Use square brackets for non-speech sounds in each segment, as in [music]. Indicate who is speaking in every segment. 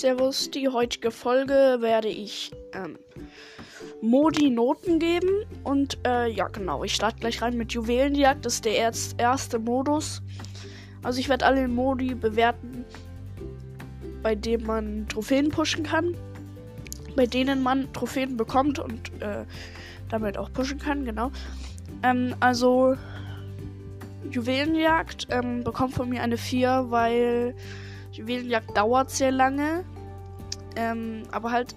Speaker 1: Servus, die heutige Folge werde ich ähm, Modi Noten geben. Und äh, ja, genau, ich starte gleich rein mit Juwelenjagd. Das ist der erst, erste Modus. Also ich werde alle Modi bewerten, bei denen man Trophäen pushen kann. Bei denen man Trophäen bekommt und äh, damit auch pushen kann, genau. Ähm, also Juwelenjagd ähm, bekommt von mir eine 4, weil Juwelenjagd dauert sehr lange. Ähm, aber halt,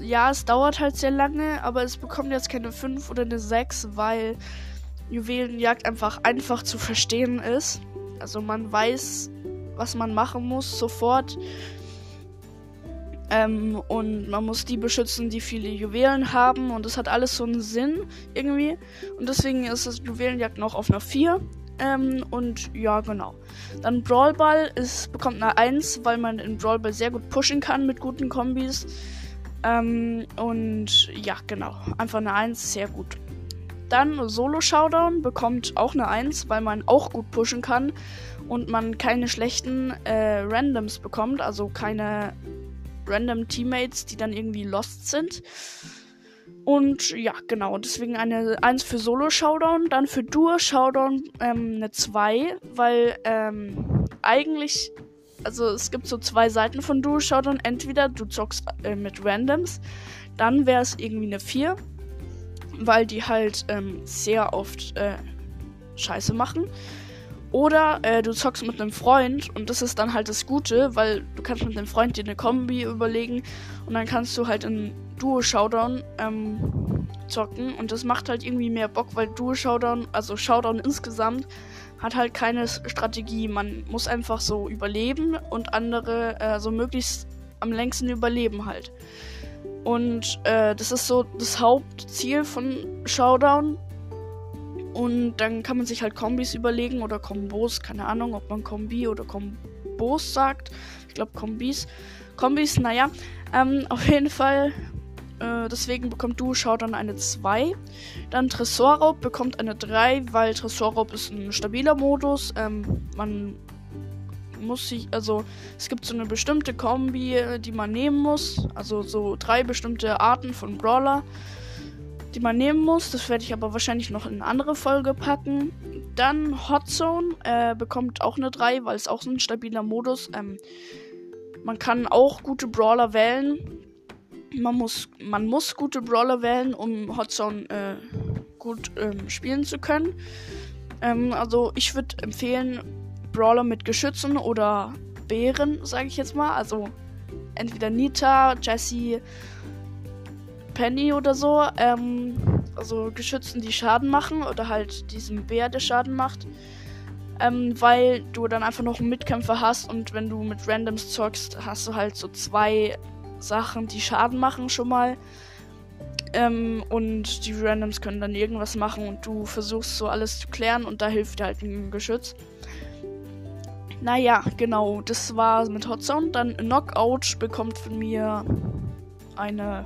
Speaker 1: ja, es dauert halt sehr lange, aber es bekommt jetzt keine 5 oder eine 6, weil Juwelenjagd einfach einfach zu verstehen ist. Also man weiß, was man machen muss sofort. Ähm, und man muss die beschützen, die viele Juwelen haben. Und das hat alles so einen Sinn irgendwie. Und deswegen ist das Juwelenjagd noch auf einer 4. Ähm, und ja, genau. Dann Brawlball ist, bekommt eine 1, weil man in Brawlball sehr gut pushen kann mit guten Kombis. Ähm, und ja, genau. Einfach eine 1, sehr gut. Dann Solo Showdown bekommt auch eine 1, weil man auch gut pushen kann und man keine schlechten äh, Randoms bekommt, also keine random Teammates, die dann irgendwie lost sind. Und ja, genau. Deswegen eine 1 für Solo-Showdown. Dann für Duo-Showdown ähm, eine 2, weil ähm, eigentlich, also es gibt so zwei Seiten von Duo-Showdown. Entweder du zockst äh, mit Randoms, dann wäre es irgendwie eine 4, weil die halt ähm, sehr oft äh, Scheiße machen. Oder äh, du zockst mit einem Freund und das ist dann halt das Gute, weil du kannst mit einem Freund dir eine Kombi überlegen und dann kannst du halt in Duo Showdown ähm, zocken und das macht halt irgendwie mehr Bock, weil Duo Showdown, also Showdown insgesamt, hat halt keine Strategie. Man muss einfach so überleben und andere äh, so möglichst am längsten überleben halt. Und äh, das ist so das Hauptziel von Showdown, und dann kann man sich halt Kombis überlegen oder Kombos, keine Ahnung, ob man Kombi oder Kombos sagt. Ich glaube Kombis. Kombis, naja. Ähm, [laughs] auf jeden Fall. Äh, deswegen bekommt du Showdown eine 2. Dann Tresorraub bekommt eine 3, weil Tresorraub ist ein stabiler Modus. Ähm, man muss sich, also es gibt so eine bestimmte Kombi, die man nehmen muss. Also so drei bestimmte Arten von Brawler die man nehmen muss. Das werde ich aber wahrscheinlich noch in eine andere Folge packen. Dann Hot Zone äh, bekommt auch eine 3, weil es auch so ein stabiler Modus. Ähm, man kann auch gute Brawler wählen. Man muss, man muss gute Brawler wählen, um Hot Zone äh, gut ähm, spielen zu können. Ähm, also ich würde empfehlen, Brawler mit Geschützen oder Bären, sage ich jetzt mal. Also entweder Nita, Jessie Penny oder so, ähm, also Geschützen, die Schaden machen oder halt diesem Bär, der Schaden macht. Ähm, weil du dann einfach noch einen Mitkämpfer hast und wenn du mit Randoms zockst, hast du halt so zwei Sachen, die Schaden machen schon mal. Ähm, und die Randoms können dann irgendwas machen und du versuchst so alles zu klären und da hilft dir halt ein Geschütz. Naja, genau, das war mit Hot Zone. Dann Knockout bekommt von mir eine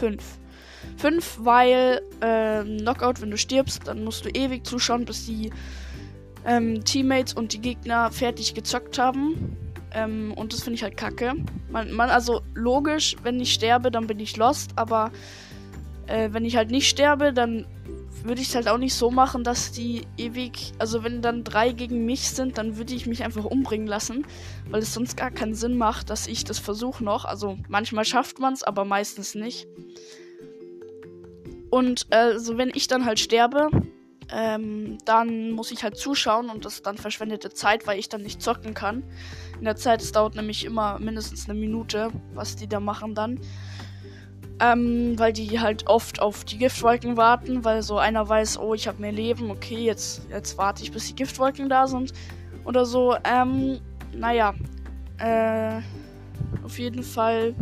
Speaker 1: 5. 5, weil ähm, Knockout, wenn du stirbst, dann musst du ewig zuschauen, bis die ähm, Teammates und die Gegner fertig gezockt haben. Ähm, und das finde ich halt kacke. Man, man, also logisch, wenn ich sterbe, dann bin ich lost, aber äh, wenn ich halt nicht sterbe, dann würde ich es halt auch nicht so machen, dass die ewig, also wenn dann drei gegen mich sind, dann würde ich mich einfach umbringen lassen, weil es sonst gar keinen Sinn macht, dass ich das versuche noch. Also manchmal schafft man es, aber meistens nicht. Und also wenn ich dann halt sterbe, ähm, dann muss ich halt zuschauen und das ist dann verschwendete Zeit, weil ich dann nicht zocken kann. In der Zeit, es dauert nämlich immer mindestens eine Minute, was die da machen dann. Ähm, weil die halt oft auf die Giftwolken warten, weil so einer weiß, oh, ich habe mehr Leben, okay, jetzt, jetzt warte ich, bis die Giftwolken da sind. Oder so. Ähm, naja. Äh, auf jeden Fall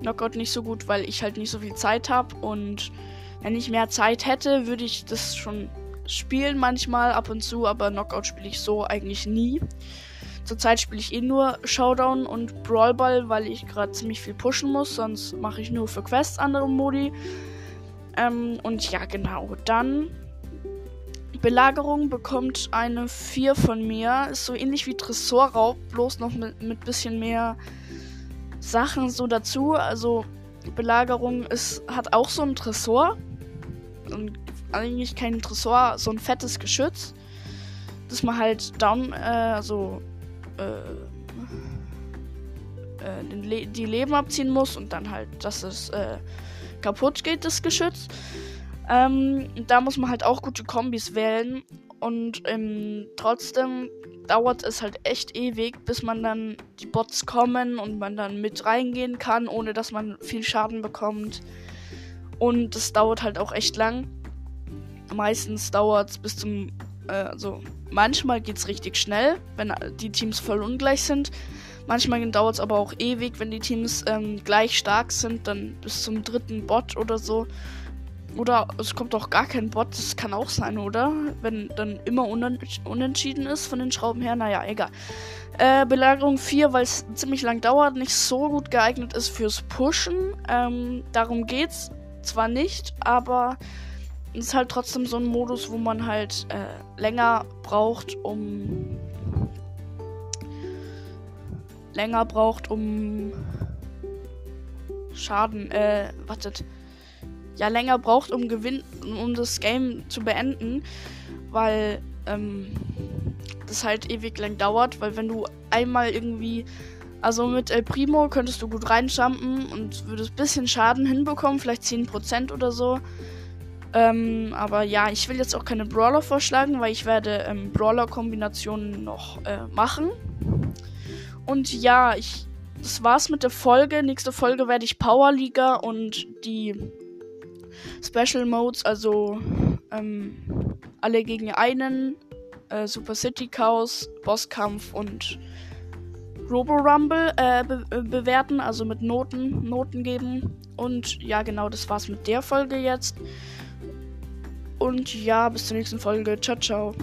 Speaker 1: Knockout nicht so gut, weil ich halt nicht so viel Zeit habe. Und wenn ich mehr Zeit hätte, würde ich das schon spielen manchmal ab und zu, aber Knockout spiele ich so eigentlich nie. Zurzeit spiele ich eh nur Showdown und Brawlball, weil ich gerade ziemlich viel pushen muss. Sonst mache ich nur für Quests andere Modi. Ähm, und ja, genau. Dann Belagerung bekommt eine 4 von mir. Ist so ähnlich wie Tresorraub, bloß noch mit, mit bisschen mehr Sachen so dazu. Also Belagerung ist, hat auch so ein Tresor. Und eigentlich kein Tresor, so ein fettes Geschütz. Dass man halt down, äh, also äh, äh, Le die Leben abziehen muss und dann halt, dass es äh, kaputt geht, das Geschütz. Ähm, da muss man halt auch gute Kombis wählen. Und ähm, trotzdem dauert es halt echt ewig, bis man dann die Bots kommen und man dann mit reingehen kann, ohne dass man viel Schaden bekommt. Und es dauert halt auch echt lang. Meistens dauert es bis zum. Äh, also manchmal geht es richtig schnell, wenn die Teams voll ungleich sind. Manchmal dauert es aber auch ewig, wenn die Teams ähm, gleich stark sind, dann bis zum dritten Bot oder so. Oder es kommt auch gar kein Bot, das kann auch sein, oder? Wenn dann immer unentschieden ist von den Schrauben her, naja, egal. Äh, Belagerung 4, weil es ziemlich lang dauert, nicht so gut geeignet ist fürs Pushen. Ähm, darum geht's zwar nicht, aber ist halt trotzdem so ein Modus, wo man halt äh, länger braucht, um länger braucht, um Schaden, äh, wartet. Ja, länger braucht, um gewinn, um das Game zu beenden, weil, ähm, das halt ewig lang dauert, weil wenn du einmal irgendwie, also mit El Primo könntest du gut reinjumpen und würdest bisschen Schaden hinbekommen, vielleicht 10% oder so. Ähm, aber ja, ich will jetzt auch keine Brawler vorschlagen, weil ich werde ähm, Brawler-Kombinationen noch äh, machen. Und ja, ich. Das war's mit der Folge. Nächste Folge werde ich Powerliga und die Special Modes, also ähm, alle gegen einen, äh, Super City Chaos, Bosskampf und Robo Rumble äh, be äh, bewerten, also mit Noten, Noten geben. Und ja, genau, das war's mit der Folge jetzt. Und ja, bis zur nächsten Folge. Ciao, ciao.